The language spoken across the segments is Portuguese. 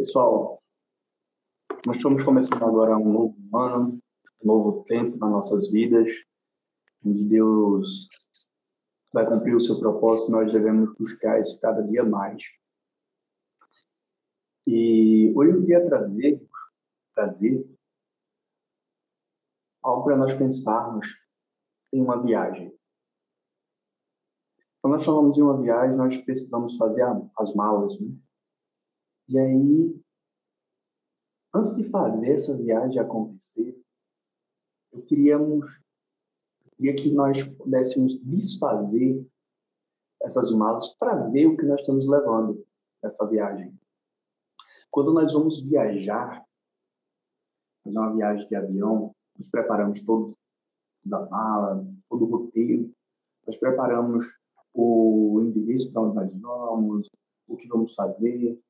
Pessoal, nós estamos começando agora um novo ano, um novo tempo nas nossas vidas, onde Deus vai cumprir o seu propósito, nós devemos buscar isso cada dia mais. E hoje eu queria trazer, trazer algo para nós pensarmos em uma viagem. Quando nós falamos de uma viagem, nós precisamos fazer as malas, né? E aí, antes de fazer essa viagem acontecer, eu queríamos, eu queria que nós pudéssemos desfazer essas malas para ver o que nós estamos levando nessa viagem. Quando nós vamos viajar, fazer uma viagem de avião, nos preparamos todo da mala, todo o roteiro, nós preparamos o endereço para onde nós vamos, o que vamos fazer,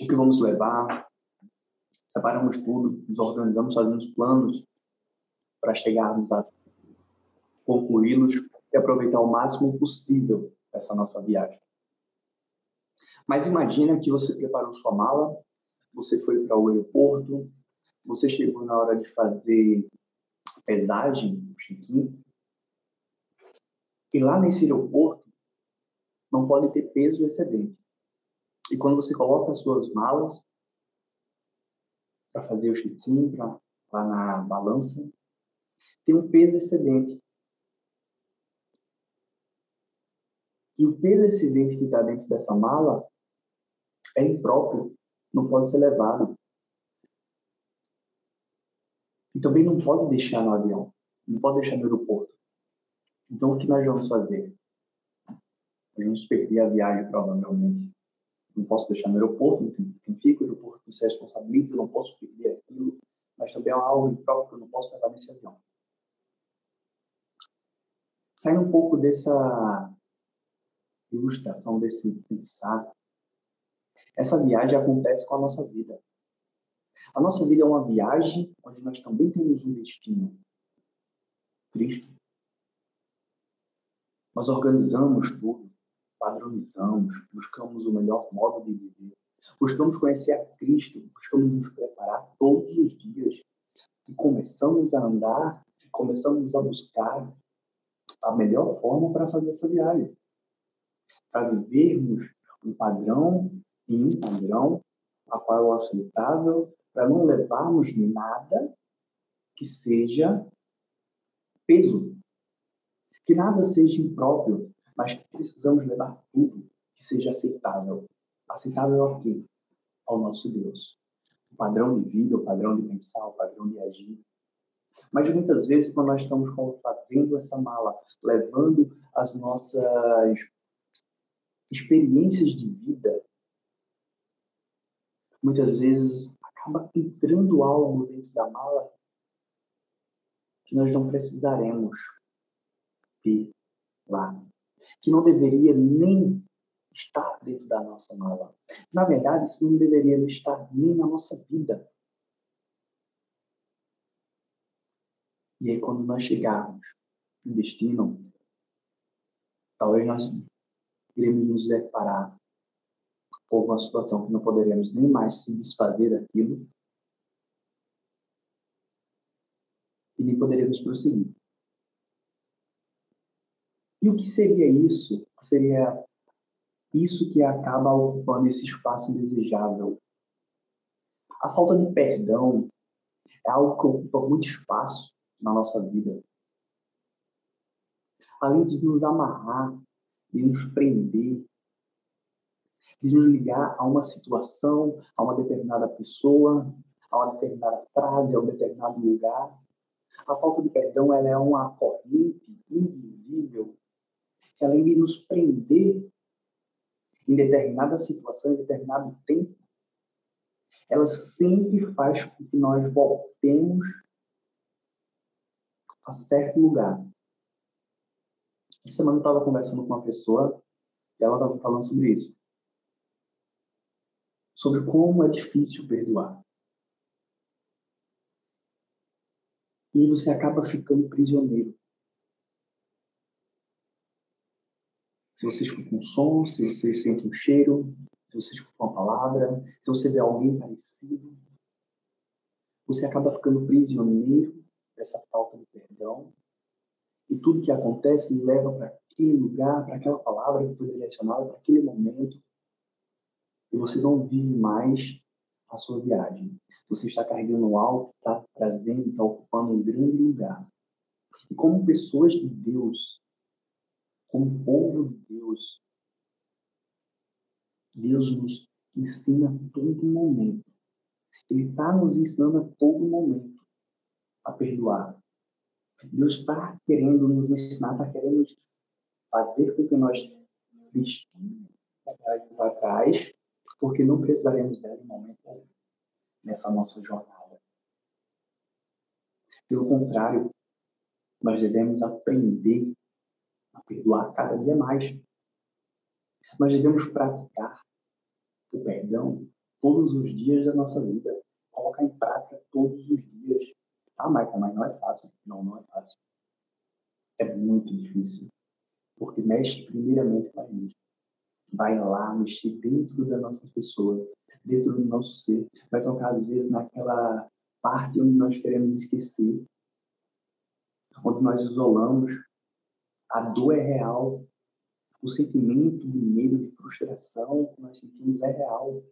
o que vamos levar, separamos tudo, nos organizamos, fazemos planos para chegarmos a concluí-los e aproveitar o máximo possível essa nossa viagem. Mas imagina que você preparou sua mala, você foi para o aeroporto, você chegou na hora de fazer pesagem, check-in, e lá nesse aeroporto não pode ter peso excedente. E quando você coloca as suas malas para fazer o check-in, lá na balança, tem um peso excedente. E o peso excedente que está dentro dessa mala é impróprio, não pode ser levado. E também não pode deixar no avião, não pode deixar no aeroporto. Então, o que nós vamos fazer? Nós vamos perder a viagem, provavelmente não posso deixar no aeroporto, quem fica, o aeroporto se responsabiliza, não posso perder aquilo, mas também é algo próprio que eu não posso levar nesse avião. Saindo um pouco dessa ilustração, desse pensar, essa viagem acontece com a nossa vida. A nossa vida é uma viagem onde nós também temos um destino. Cristo. Nós organizamos tudo padronizamos, buscamos o melhor modo de viver, buscamos conhecer a Cristo, buscamos nos preparar todos os dias. E começamos a andar, começamos a buscar a melhor forma para fazer essa viagem, para vivermos um padrão e um padrão a qual é aceitável, para não levarmos nada que seja peso, que nada seja impróprio, mas precisamos levar tudo que seja aceitável. Aceitável ao quê? Ao nosso Deus. O padrão de vida, o padrão de pensar, o padrão de agir. Mas muitas vezes, quando nós estamos fazendo essa mala, levando as nossas experiências de vida, muitas vezes acaba entrando algo dentro da mala que nós não precisaremos ter lá que não deveria nem estar dentro da nossa mala. Na verdade, isso não deveria estar nem na nossa vida. E aí, quando nós chegarmos no destino, talvez nós iremos nos deparar com uma situação que não poderemos nem mais se desfazer daquilo e nem poderemos prosseguir. E o que seria isso? Seria isso que acaba ocupando esse espaço indesejável. A falta de perdão é algo que ocupa muito espaço na nossa vida. Além de nos amarrar, de nos prender, de nos ligar a uma situação, a uma determinada pessoa, a uma determinada frase, a um determinado lugar. A falta de perdão ela é uma corrente invisível ela iria nos prender em determinada situação, em determinado tempo, ela sempre faz com que nós voltemos a certo lugar. Essa semana eu estava conversando com uma pessoa e ela estava falando sobre isso. Sobre como é difícil perdoar. E você acaba ficando prisioneiro. Se vocês escutam um som, se vocês sentem um cheiro, se você escuta uma palavra, se você vê alguém parecido, você acaba ficando prisioneiro dessa falta de perdão. E tudo que acontece leva para aquele lugar, para aquela palavra que foi direcionada, para aquele momento. E você não vive mais a sua viagem. Você está carregando algo que está trazendo, está ocupando um grande lugar. E como pessoas de Deus, como povo de Deus, Deus nos ensina a todo momento. Ele está nos ensinando a todo momento a perdoar. Deus está querendo nos ensinar, está querendo fazer com que nós deixemos para trás, porque não precisaremos dela em momento algum nessa nossa jornada. Pelo contrário, nós devemos aprender a perdoar cada dia mais. Nós devemos praticar o perdão todos os dias da nossa vida, colocar em prática todos os dias. Ah, Michael, mas não é fácil. Não, não é fácil. É muito difícil. Porque mexe primeiramente com a gente. Vai lá mexer dentro da nossa pessoa, dentro do nosso ser. Vai tocar, às vezes, naquela parte onde nós queremos esquecer, onde nós isolamos. A dor é real. O sentimento de medo, de frustração que nós sentimos é real.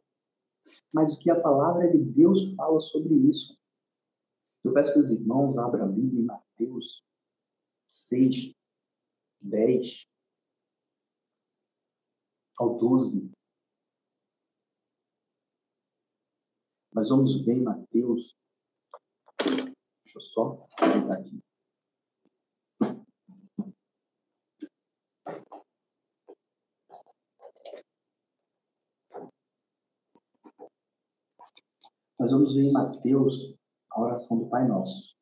Mas o que a palavra de Deus fala sobre isso? Eu peço que os irmãos abram a Bíblia em Mateus 6, 10 ao 12. Nós vamos ver em Mateus. Deixa eu só pegar aqui. Nós vamos ver em Mateus a oração do Pai Nosso.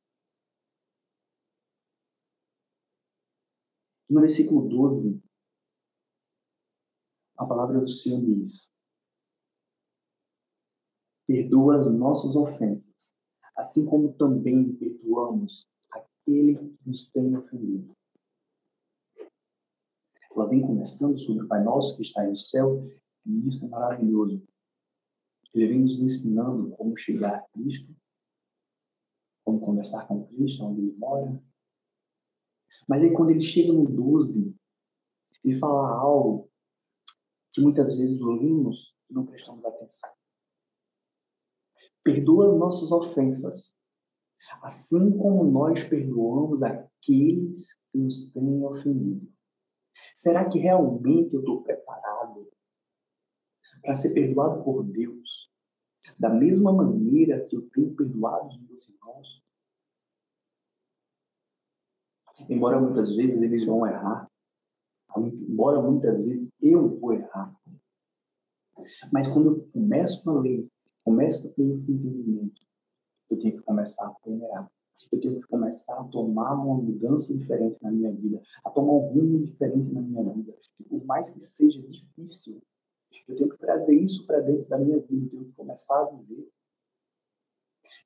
No versículo 12, a palavra do Senhor diz: Perdoa as nossas ofensas, assim como também perdoamos aquele que nos tem ofendido. Ela vem começando sobre o Pai Nosso que está no céu, e isso é maravilhoso. Ele vem nos ensinando como chegar a Cristo, como conversar com Cristo, onde ele mora. Mas aí, quando ele chega no 12, ele fala algo que muitas vezes lemos e não prestamos atenção. Perdoa as nossas ofensas, assim como nós perdoamos aqueles que nos têm ofendido. Será que realmente eu estou preparado para ser perdoado por Deus da mesma maneira que eu tenho perdoado os meus irmãos? Embora muitas vezes eles vão errar, embora muitas vezes eu vou errar, mas quando eu começo a ler Começa a ter esse entendimento. Eu tenho que começar a peneirar. Eu tenho que começar a tomar uma mudança diferente na minha vida, a tomar um rumo diferente na minha vida. Por mais que seja difícil, eu tenho que trazer isso para dentro da minha vida. Eu tenho que começar a viver.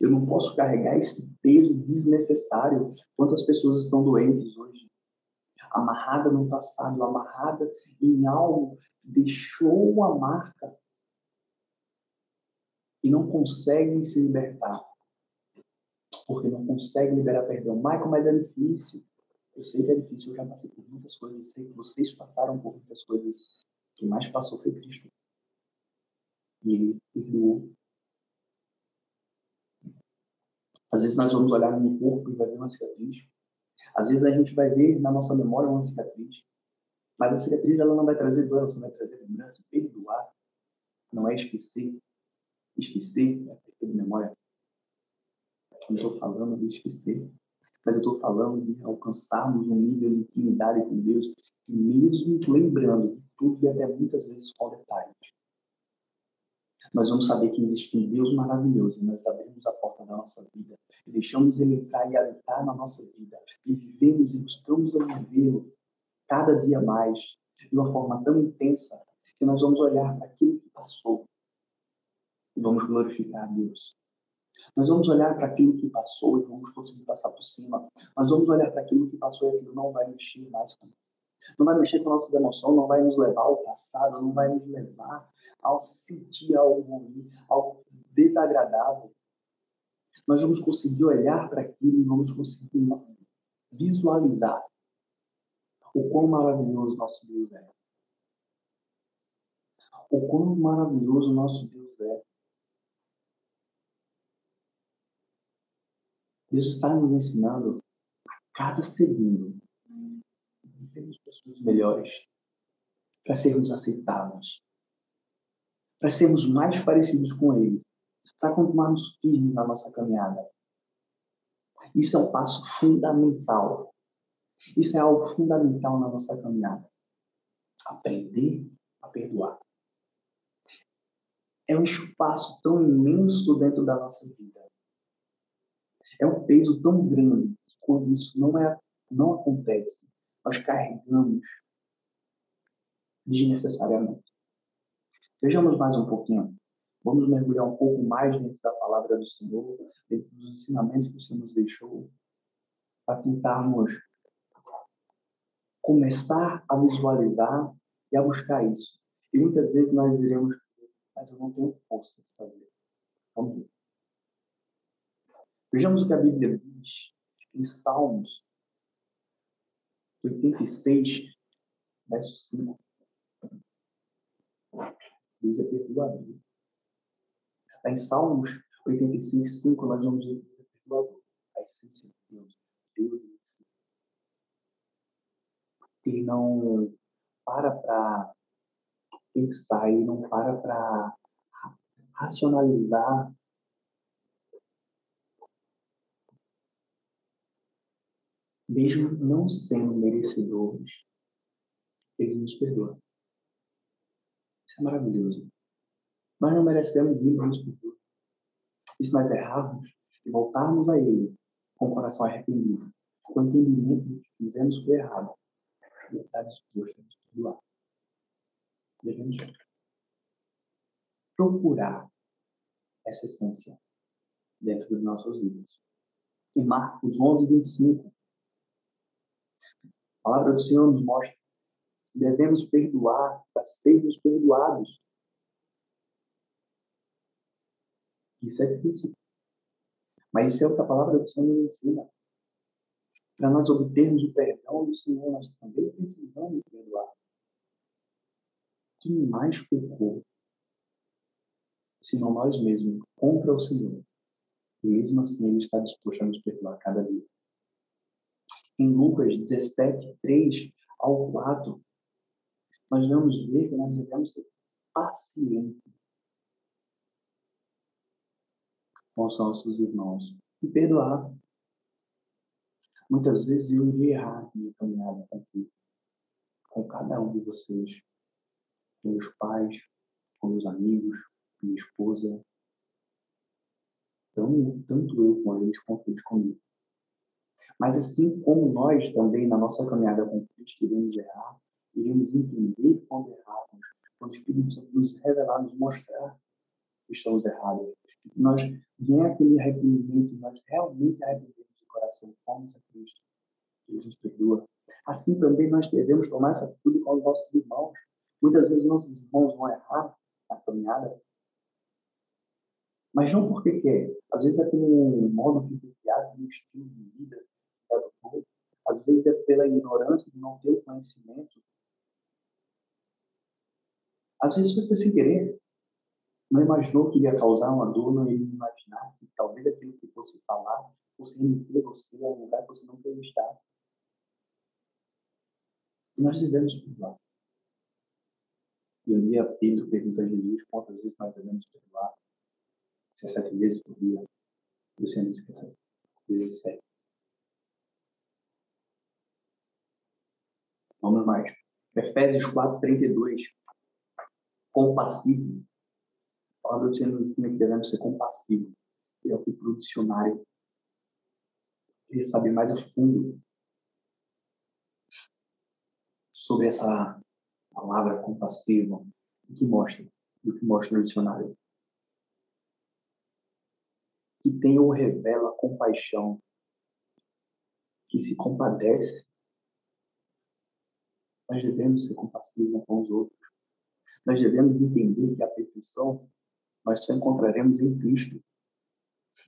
Eu não posso carregar esse peso desnecessário. Quantas pessoas estão doentes hoje? Amarrada no passado, amarrada em algo que deixou uma marca e não conseguem se libertar. Porque não conseguem liberar perdão. Michael, mas é difícil. Eu sei que é difícil, eu já passei por muitas coisas, eu sei que vocês passaram por muitas coisas. O que mais passou foi Cristo. E ele perdoou. Às vezes nós vamos olhar no corpo e vai ver uma cicatriz. Às vezes a gente vai ver na nossa memória uma cicatriz. Mas a cicatriz ela não vai trazer dor, ela só vai trazer lembrança. Perdoar não é esquecer, esquecer, né? de memória. Não estou falando de esquecer, mas eu estou falando de alcançarmos um nível de intimidade com Deus, mesmo lembrando de tudo e até muitas vezes com detalhes. Nós vamos saber que existe um Deus maravilhoso e nós abrimos a porta da nossa vida e deixamos Ele entrar e habitar na nossa vida e vivemos e buscamos a vivê-lo cada dia mais de uma forma tão intensa que nós vamos olhar para aquilo que passou e vamos glorificar a Deus. Nós vamos olhar para aquilo que passou e vamos conseguir passar por cima. Nós vamos olhar para aquilo que passou e aquilo não vai mexer mais com Não vai mexer com nossas emoções, não vai nos levar ao passado, não vai nos levar ao sentir algo ruim, algo desagradável, nós vamos conseguir olhar para aquilo vamos conseguir visualizar o quão maravilhoso nosso Deus é. O quão maravilhoso nosso Deus é. Deus está nos ensinando a cada segundo sermos pessoas melhores, para sermos aceitáveis, para sermos mais parecidos com Ele, para continuarmos firmes na nossa caminhada. Isso é um passo fundamental. Isso é algo fundamental na nossa caminhada. Aprender a perdoar. É um espaço tão imenso dentro da nossa vida. É um peso tão grande quando isso não, é, não acontece, nós carregamos desnecessariamente. Vejamos mais um pouquinho. Vamos mergulhar um pouco mais dentro da palavra do Senhor, dentro dos ensinamentos que o Senhor nos deixou, para tentarmos começar a visualizar e a buscar isso. E muitas vezes nós iremos mas eu não tenho força de fazer. Vamos ver. Vejamos o que a Bíblia diz em Salmos 86, verso 5. Deus é perdoador. Está em Salmos 86, 5, nós vamos ver Deus é perdoador. A essência de Deus. Deus em si. Ele não para para pensar, ele não para para racionalizar mesmo não sendo merecedores, ele nos perdoa. Isso é maravilhoso. Nós não merecemos e ele nos perdoa. E se nós errarmos e voltarmos a ele com o coração arrependido, com o entendimento de que fizemos o errado, ele está disposto a nos perdoar. Devemos procurar essa essência dentro das nossas vidas. Em Marcos 11, 25, a palavra do Senhor nos mostra que devemos perdoar para sermos perdoados. Isso é difícil. Mas isso é o que a palavra do Senhor nos ensina. Para nós obtermos o perdão do Senhor, nós também precisamos perdoar. Quem mais pecou, senão nós mesmos, contra o Senhor? E mesmo assim, Ele está disposto a nos perdoar cada dia em Lucas 17, 3 ao 4, nós vamos ver que nós devemos ser pacientes com os nossos irmãos e perdoar. Muitas vezes eu iria errar minha caminhada aqui, com cada um de vocês, com meus pais, com meus amigos, com minha esposa, tanto, tanto eu com eles quanto eles comigo. Mas assim como nós também, na nossa caminhada com Cristo, iremos errar, iremos entender quando erramos, quando o Espírito Santo nos revelar, nos mostrar que estamos errados. Nós vem aquele arrependimento, nós realmente arrependemos de coração, fomos a Cristo. Deus nos perdoa. Assim também nós devemos tomar essa atitude com os nossos irmãos. Muitas vezes nossos irmãos vão errar na caminhada, mas não porque quer. Às vezes é pelo modo que foi criado, pelo estilo de vida, às vezes é pela ignorância de não ter o conhecimento. Às vezes foi sem querer. Não imaginou que ia causar uma dor, não ia imaginar que talvez aquilo que fosse falar fosse remeter você a um lugar que você não queria estar. E nós devemos perdoar. E um dia Pedro pergunta a Jesus quantas vezes nós devemos perdoar. Se é sete vezes por dia. E o Senhor diz que é sete vezes sete. Vamos mais. Efésios 4, 32. Compassivo. A palavra do Senhor nos ensina que devemos ser compassivos. Eu fui para o dicionário. Queria saber mais a fundo sobre essa palavra compassiva. O que mostra? O que mostra no dicionário? Que tem ou revela compaixão, que se compadece nós devemos ser compassivos com os outros. Nós devemos entender que a perfeição nós só encontraremos em Cristo.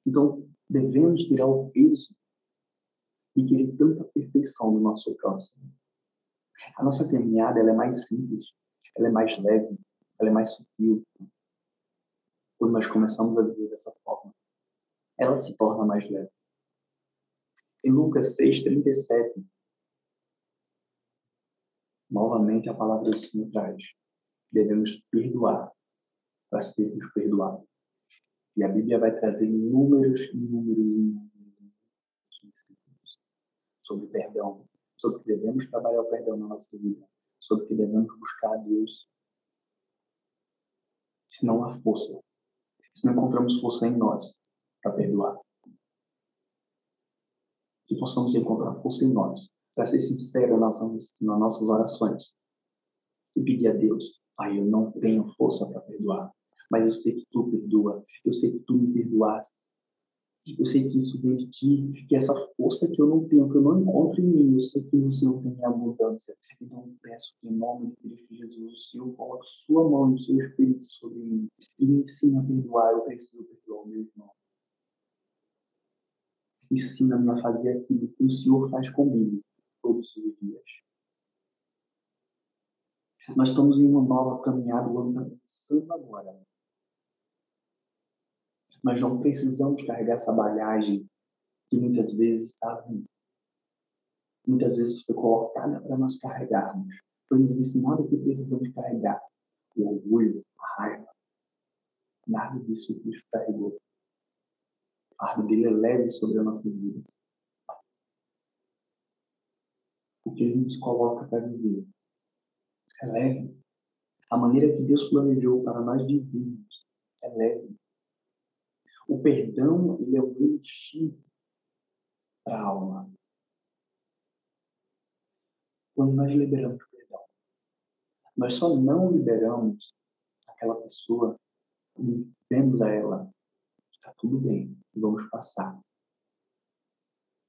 Então, devemos tirar o peso e querer tanta perfeição do nosso próximo. A nossa caminhada ela é mais simples, ela é mais leve, ela é mais sutil. Quando nós começamos a viver dessa forma, ela se torna mais leve. Em Lucas 6:37, novamente a palavra do Senhor traz: devemos perdoar para sermos perdoados. E a Bíblia vai trazer inúmeros, inúmeros, inúmeros sobre perdão, sobre que devemos trabalhar o perdão na nossa vida, sobre que devemos buscar a Deus. Se não há força, se não encontramos força em nós para perdoar, que possamos encontrar força em nós para ser sincero nas, nas nossas orações e pedir a Deus, Pai, eu não tenho força para perdoar, mas eu sei que Tu perdoa, eu sei que Tu me perdoaste, eu sei que isso vem de ti, que essa força que eu não tenho, que eu não encontro em mim, eu sei que o Senhor tem abundância. Então eu peço que, em nome de Cristo Jesus, o Senhor coloque sua mão e o seu Espírito sobre mim e me ensine a perdoar. Eu preciso perdoar o meu irmão. Ensina-me a fazer aquilo que o Senhor faz comigo todos os dias. Nós estamos em uma nova caminhada, o ano está começando agora. Nós não precisamos carregar essa bagagem que muitas vezes está vindo. Muitas vezes foi colocada para nós carregarmos. Foi nos ensinado que precisamos carregar o orgulho, a raiva. Nada disso Cristo carregou. O fardo dele é leve sobre a nossa vida. O que ele nos coloca para viver é leve. A maneira que Deus planejou para nós vivermos é leve. O perdão, ele é um elixir para a alma. Quando nós liberamos o perdão, nós só não liberamos aquela pessoa e dizemos a ela, está tudo bem, vamos passar.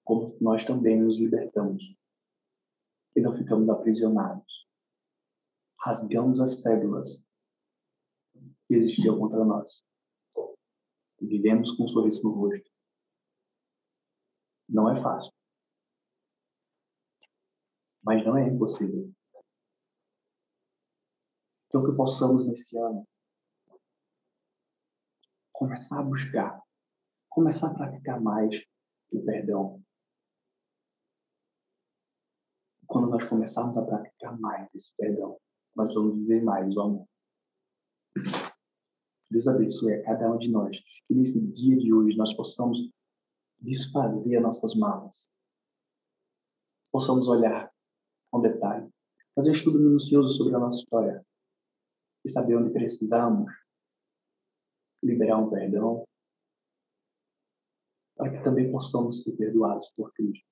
Como nós também nos libertamos e não ficamos aprisionados. Rasgamos as células que existiam contra nós vivemos com um sorriso no rosto. Não é fácil. Mas não é impossível. Então, que possamos nesse ano começar a buscar, começar a praticar mais o perdão. Quando nós começarmos a praticar mais esse perdão, nós vamos viver mais o amor. Deus abençoe a cada um de nós. Que nesse dia de hoje nós possamos desfazer as nossas malas. Possamos olhar com detalhe, fazer um estudo minucioso sobre a nossa história e saber onde precisamos liberar um perdão para que também possamos ser perdoados por Cristo.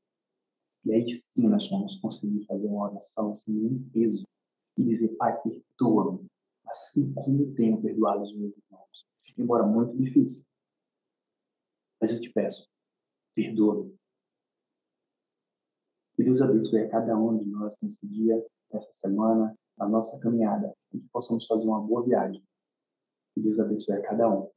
E aí sim nós vamos conseguir fazer uma oração sem nenhum peso e dizer, Pai, perdoa-me assim como tenho perdoado os meus irmãos. Embora muito difícil. Mas eu te peço, perdoa-me. Que Deus abençoe a cada um de nós nesse dia, nessa semana, na nossa caminhada, e que possamos fazer uma boa viagem. Que Deus abençoe a cada um.